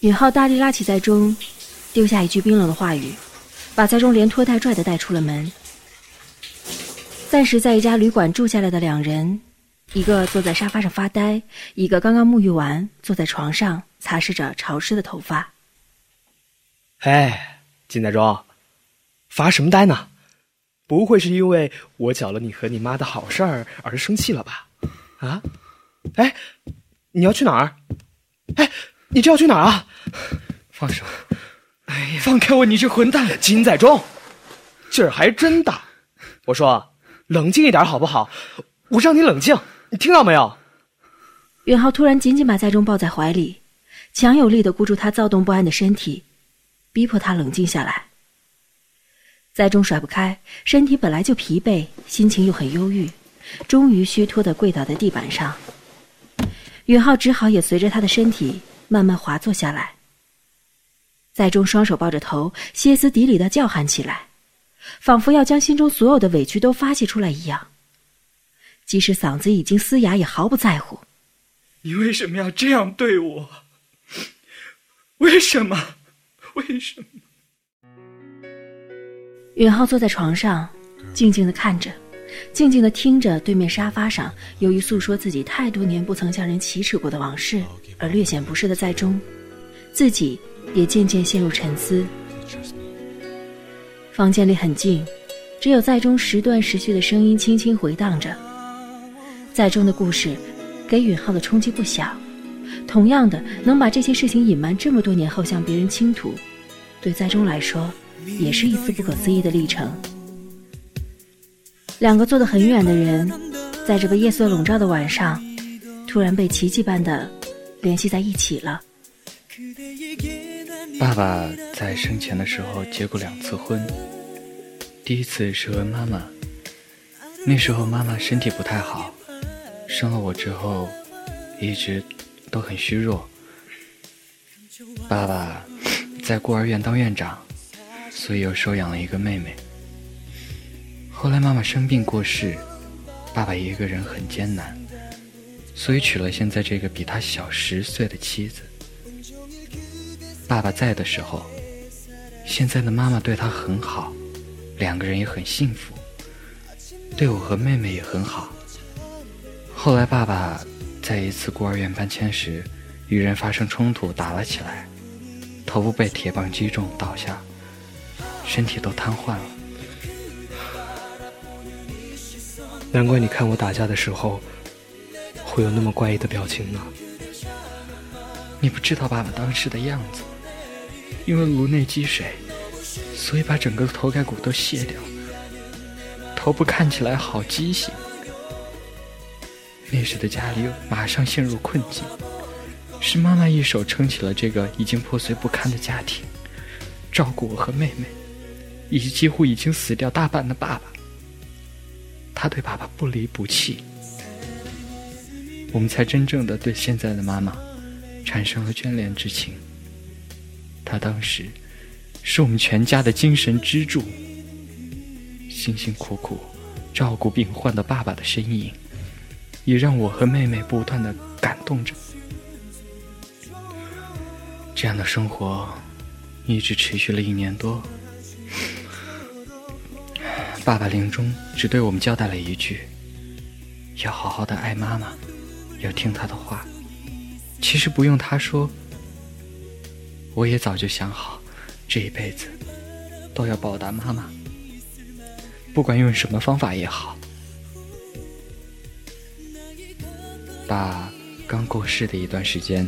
允浩大力拉起在中，丢下一句冰冷的话语，把在中连拖带拽的带出了门。暂时在一家旅馆住下来的两人，一个坐在沙发上发呆，一个刚刚沐浴完，坐在床上擦拭着潮湿的头发。哎，金在中，发什么呆呢？不会是因为我搅了你和你妈的好事儿而生气了吧？啊？哎，你要去哪儿？哎，你这要去哪儿啊？放手！哎呀，放开我！你这混蛋！金在中，劲儿还真大。我说，冷静一点好不好？我让你冷静，你听到没有？远浩突然紧紧把在中抱在怀里，强有力的箍住他躁动不安的身体，逼迫他冷静下来。在中甩不开，身体本来就疲惫，心情又很忧郁，终于虚脱的跪倒在地板上。允浩只好也随着他的身体慢慢滑坐下来。在中双手抱着头，歇斯底里的叫喊起来，仿佛要将心中所有的委屈都发泄出来一样。即使嗓子已经嘶哑，也毫不在乎。你为什么要这样对我？为什么？为什么？允浩坐在床上，静静的看着，静静的听着对面沙发上由于诉说自己太多年不曾向人启齿过的往事而略显不适的在中，自己也渐渐陷入沉思。房间里很静，只有在中时断时续的声音轻轻回荡着。在中的故事，给允浩的冲击不小。同样的，能把这些事情隐瞒这么多年后向别人倾吐，对在中来说。也是一次不可思议的历程。两个坐得很远的人，在这个夜色笼罩的晚上，突然被奇迹般的联系在一起了。爸爸在生前的时候结过两次婚，第一次是和妈妈，那时候妈妈身体不太好，生了我之后，一直都很虚弱。爸爸在孤儿院当院长。所以又收养了一个妹妹。后来妈妈生病过世，爸爸一个人很艰难，所以娶了现在这个比他小十岁的妻子。爸爸在的时候，现在的妈妈对他很好，两个人也很幸福，对我和妹妹也很好。后来爸爸在一次孤儿院搬迁时，与人发生冲突，打了起来，头部被铁棒击中，倒下。身体都瘫痪了，难怪你看我打架的时候会有那么怪异的表情呢。你不知道爸爸当时的样子，因为颅内积水，所以把整个头盖骨都卸掉，头部看起来好畸形。那时的家里马上陷入困境，是妈妈一手撑起了这个已经破碎不堪的家庭，照顾我和妹妹。以及几乎已经死掉大半的爸爸，他对爸爸不离不弃，我们才真正的对现在的妈妈产生了眷恋之情。他当时是我们全家的精神支柱，辛辛苦苦照顾病患的爸爸的身影，也让我和妹妹不断的感动着。这样的生活一直持续了一年多。爸爸临终只对我们交代了一句：“要好好的爱妈妈，要听她的话。”其实不用他说，我也早就想好，这一辈子都要报答妈妈，不管用什么方法也好。爸刚过世的一段时间，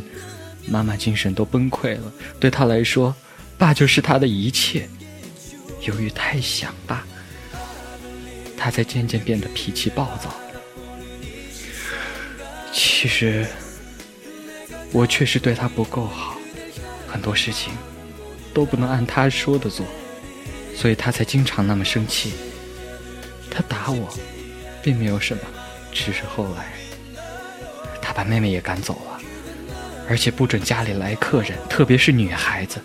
妈妈精神都崩溃了，对她来说，爸就是她的一切。由于太想爸。她才渐渐变得脾气暴躁。其实，我确实对她不够好，很多事情都不能按他说的做，所以他才经常那么生气。他打我，并没有什么，只是后来，他把妹妹也赶走了，而且不准家里来客人，特别是女孩子。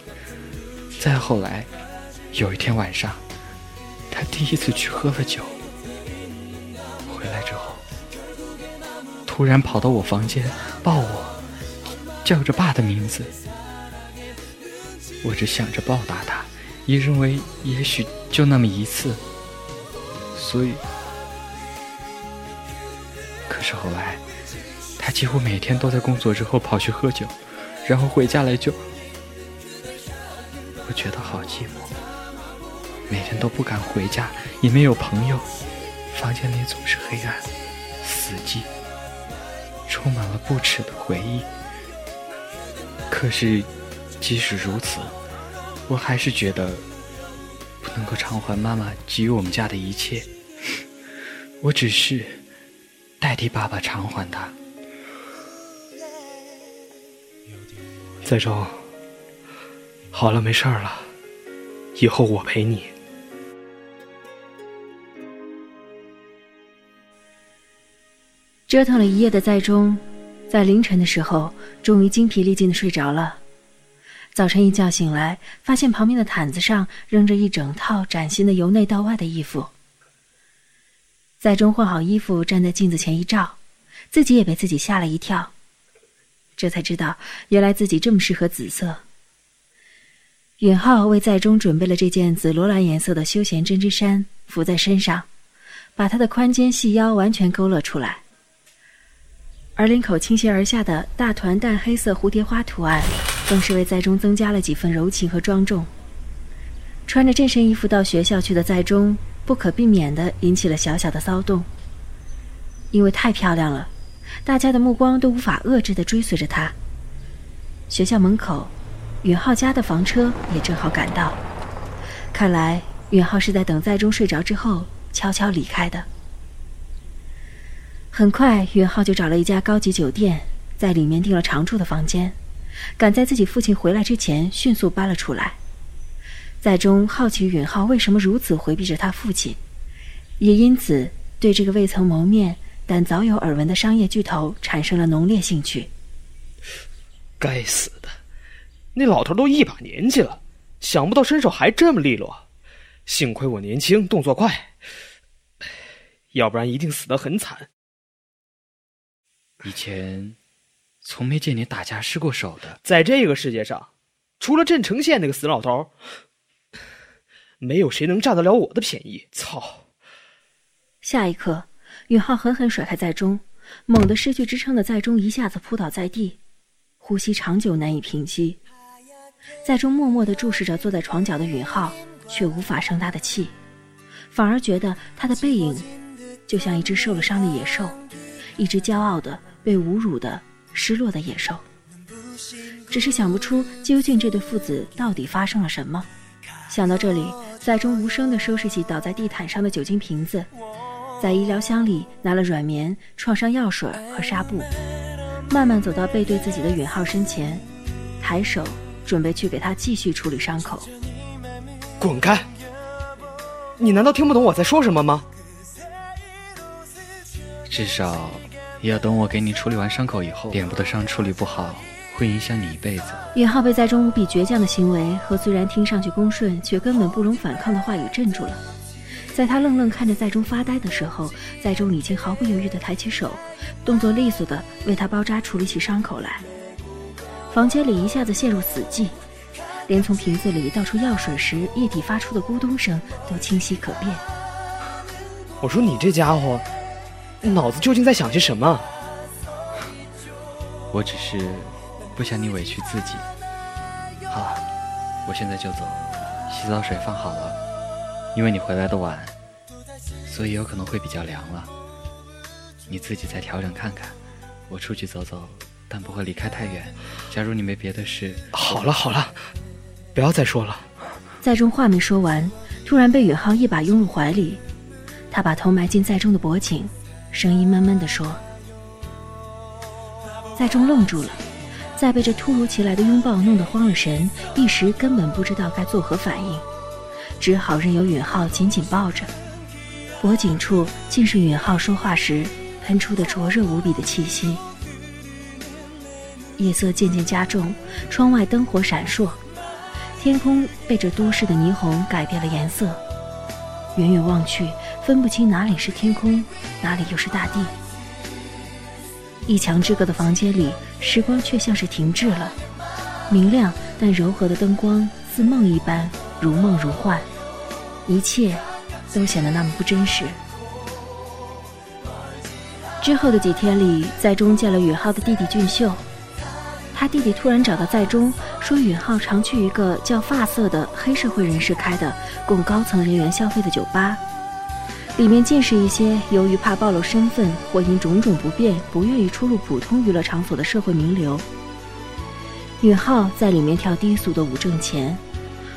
再后来，有一天晚上，他第一次去喝了酒。回来之后突然跑到我房间，抱我，叫着爸的名字，我只想着报答他，也认为也许就那么一次。所以，可是后来，他几乎每天都在工作之后跑去喝酒，然后回家来就，我觉得好寂寞，每天都不敢回家，也没有朋友，房间里总是黑暗、死寂，充满了不耻的回忆。可是，即使如此，我还是觉得不能够偿还妈妈给予我们家的一切。我只是代替爸爸偿还他。在中，好了，没事儿了，以后我陪你。折腾了一夜的在中，在凌晨的时候，终于精疲力尽的睡着了。早晨一觉醒来，发现旁边的毯子上扔着一整套崭新的由内到外的衣服。在中换好衣服，站在镜子前一照，自己也被自己吓了一跳。这才知道，原来自己这么适合紫色。允浩为在中准备了这件紫罗兰颜色的休闲针织衫，服在身上，把他的宽肩细腰完全勾勒出来。而领口倾斜而下的大团淡黑色蝴蝶花图案，更是为在中增加了几分柔情和庄重。穿着这身衣服到学校去的在中。不可避免的引起了小小的骚动，因为太漂亮了，大家的目光都无法遏制的追随着她。学校门口，允浩家的房车也正好赶到，看来允浩是在等在中睡着之后悄悄离开的。很快，允浩就找了一家高级酒店，在里面订了常住的房间，赶在自己父亲回来之前迅速搬了出来。在中好奇允浩为什么如此回避着他父亲，也因此对这个未曾谋面但早有耳闻的商业巨头产生了浓烈兴趣。该死的，那老头都一把年纪了，想不到身手还这么利落。幸亏我年轻，动作快，要不然一定死得很惨。以前从没见你打架失过手的，在这个世界上，除了镇城县那个死老头。没有谁能占得了我的便宜！操！下一刻，允浩狠狠甩开在中，猛地失去支撑的在中一下子扑倒在地，呼吸长久难以平息。在中默默地注视着坐在床角的允浩，却无法生他的气，反而觉得他的背影就像一只受了伤的野兽，一只骄傲的被侮辱的失落的野兽。只是想不出究竟这对父子到底发生了什么。想到这里。赛中无声地收拾起倒在地毯上的酒精瓶子，在医疗箱里拿了软棉、创伤药水和纱布，慢慢走到背对自己的允浩身前，抬手准备去给他继续处理伤口。滚开！你难道听不懂我在说什么吗？至少也要等我给你处理完伤口以后，脸部的伤处理不好。会影响你一辈子。允浩被在中无比倔强的行为和虽然听上去恭顺却根本不容反抗的话语镇住了。在他愣愣看着在中发呆的时候，在中已经毫不犹豫地抬起手，动作利索地为他包扎处理起伤口来。房间里一下子陷入死寂，连从瓶子里倒出药水时液体发出的咕咚声都清晰可辨。我说你这家伙，脑子究竟在想些什么？我只是。不想你委屈自己。好了，我现在就走。洗澡水放好了，因为你回来的晚，所以有可能会比较凉了。你自己再调整看看。我出去走走，但不会离开太远。假如你没别的事，好了好了，不要再说了。在中话没说完，突然被允浩一把拥入怀里，他把头埋进在中的脖颈，声音闷闷地说：“在中愣住了。”再被这突如其来的拥抱弄得慌了神，一时根本不知道该作何反应，只好任由允浩紧紧抱着。脖颈处竟是允浩说话时喷出的灼热无比的气息。夜色渐渐加重，窗外灯火闪烁，天空被这都市的霓虹改变了颜色，远远望去，分不清哪里是天空，哪里又是大地。一墙之隔的房间里，时光却像是停滞了。明亮但柔和的灯光似梦一般，如梦如幻，一切都显得那么不真实。之后的几天里，在中见了允浩的弟弟俊秀。他弟弟突然找到在中，说允浩常去一个叫发色的黑社会人士开的供高层人员消费的酒吧，里面尽是一些由于怕暴露身份或因种种不便不愿意出入普通娱乐场所的社会名流。允浩在里面跳低俗的舞挣钱，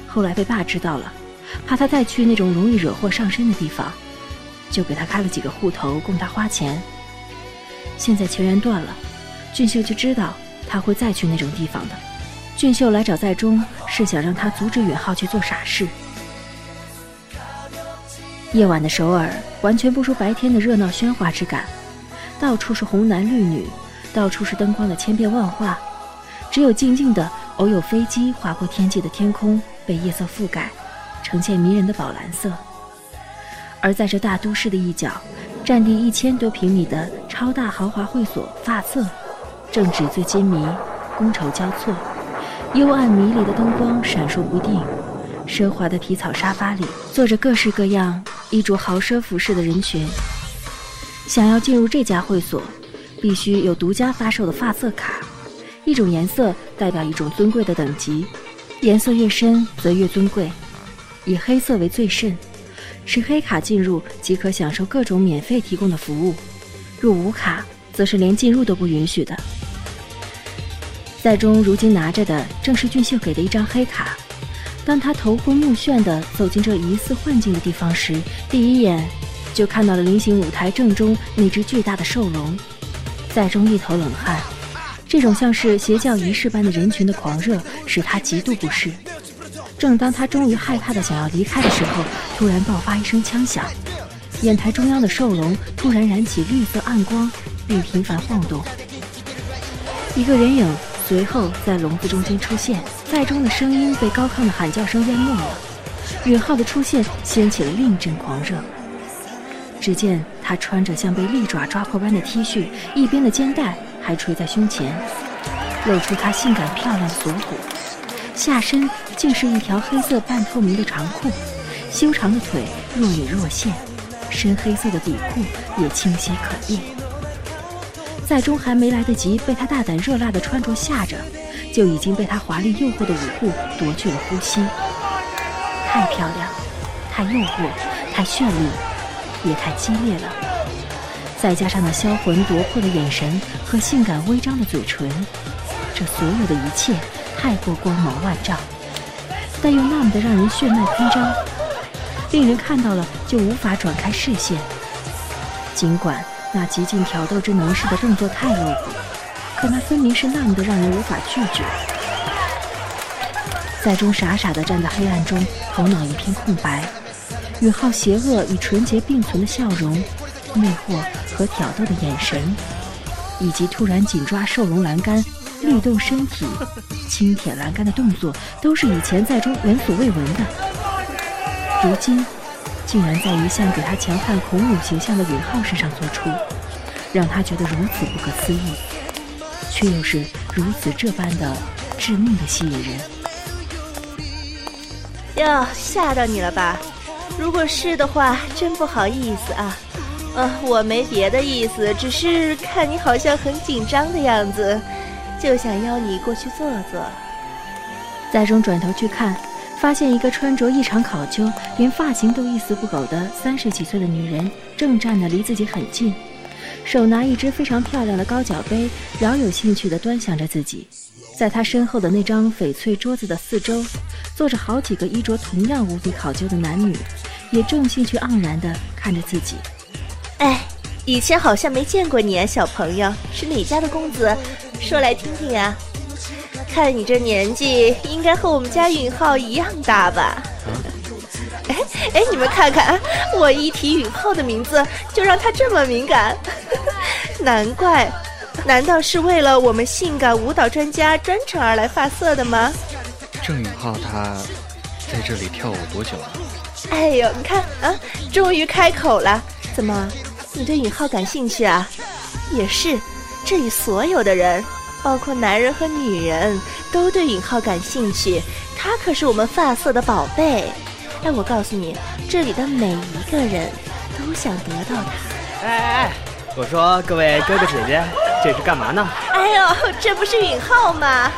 后来被爸知道了，怕他再去那种容易惹祸上身的地方，就给他开了几个户头供他花钱。现在钱源断了，俊秀就知道。他会再去那种地方的。俊秀来找在中，是想让他阻止允浩去做傻事。夜晚的首尔完全不输白天的热闹喧哗之感，到处是红男绿女，到处是灯光的千变万化，只有静静的偶有飞机划过天际的天空被夜色覆盖，呈现迷人的宝蓝色。而在这大都市的一角，占地一千多平米的超大豪华会所发色。正纸醉金迷，觥筹交错，幽暗迷离的灯光闪烁不定。奢华的皮草沙发里坐着各式各样、衣着豪奢服饰的人群。想要进入这家会所，必须有独家发售的发色卡，一种颜色代表一种尊贵的等级，颜色越深则越尊贵，以黑色为最甚。持黑卡进入即可享受各种免费提供的服务，若无卡。则是连进入都不允许的。赛中如今拿着的正是俊秀给的一张黑卡。当他头昏目眩地走进这疑似幻境的地方时，第一眼就看到了菱形舞台正中那只巨大的兽龙。在中一头冷汗，这种像是邪教仪式般的人群的狂热使他极度不适。正当他终于害怕的想要离开的时候，突然爆发一声枪响，演台中央的兽龙突然燃起绿色暗光。并频繁晃动，一个人影随后在笼子中间出现，在中的声音被高亢的喊叫声淹没了。允浩的出现掀起了另一阵狂热。只见他穿着像被利爪抓破般的 T 恤，一边的肩带还垂在胸前，露出他性感漂亮的锁骨，下身竟是一条黑色半透明的长裤，修长的腿若隐若现，深黑色的底裤也清晰可辨。在中还没来得及被他大胆热辣的穿着吓着，就已经被他华丽诱惑的舞步夺去了呼吸。太漂亮，太诱惑，太绚丽，也太激烈了。再加上那销魂夺魄的眼神和性感微张的嘴唇，这所有的一切太过光芒万丈，但又那么的让人血脉喷张，令人看到了就无法转开视线。尽管。那极尽挑逗之能事的动作太露骨，可那分明是那么的让人无法拒绝。在中傻傻的站在黑暗中，头脑一片空白。允浩邪恶与纯洁并存的笑容，魅惑和挑逗的眼神，以及突然紧抓兽龙栏杆、律动身体、轻舔栏杆的动作，都是以前在中闻所未闻的。如今。竟然在一向给他强悍孔武形象的允浩身上做出，让他觉得如此不可思议，却又是如此这般的致命的吸引人。哟，吓到你了吧？如果是的话，真不好意思啊。呃，我没别的意思，只是看你好像很紧张的样子，就想邀你过去坐坐。在中转头去看。发现一个穿着异常考究，连发型都一丝不苟的三十几岁的女人，正站得离自己很近，手拿一只非常漂亮的高脚杯，饶有兴趣地端详着自己。在他身后的那张翡翠桌子的四周，坐着好几个衣着同样无比考究的男女，也正兴趣盎然地看着自己。哎，以前好像没见过你啊，小朋友，是哪家的公子？说来听听啊。看你这年纪，应该和我们家允浩一样大吧？哎哎，你们看看啊，我一提允浩的名字，就让他这么敏感，难怪，难道是为了我们性感舞蹈专家专程而来发色的吗？郑允浩他在这里跳舞多久了、哎呦，你看啊，终于开口了。怎么，你对允浩感兴趣啊？也是，这里所有的人，包括男人和女人，都对允浩感兴趣。他可是我们发色的宝贝。哎，我告诉你，这里的每一个人都想得到他。哎哎哎！我说各位哥哥姐姐这是干嘛呢？哎呦这不是允浩吗？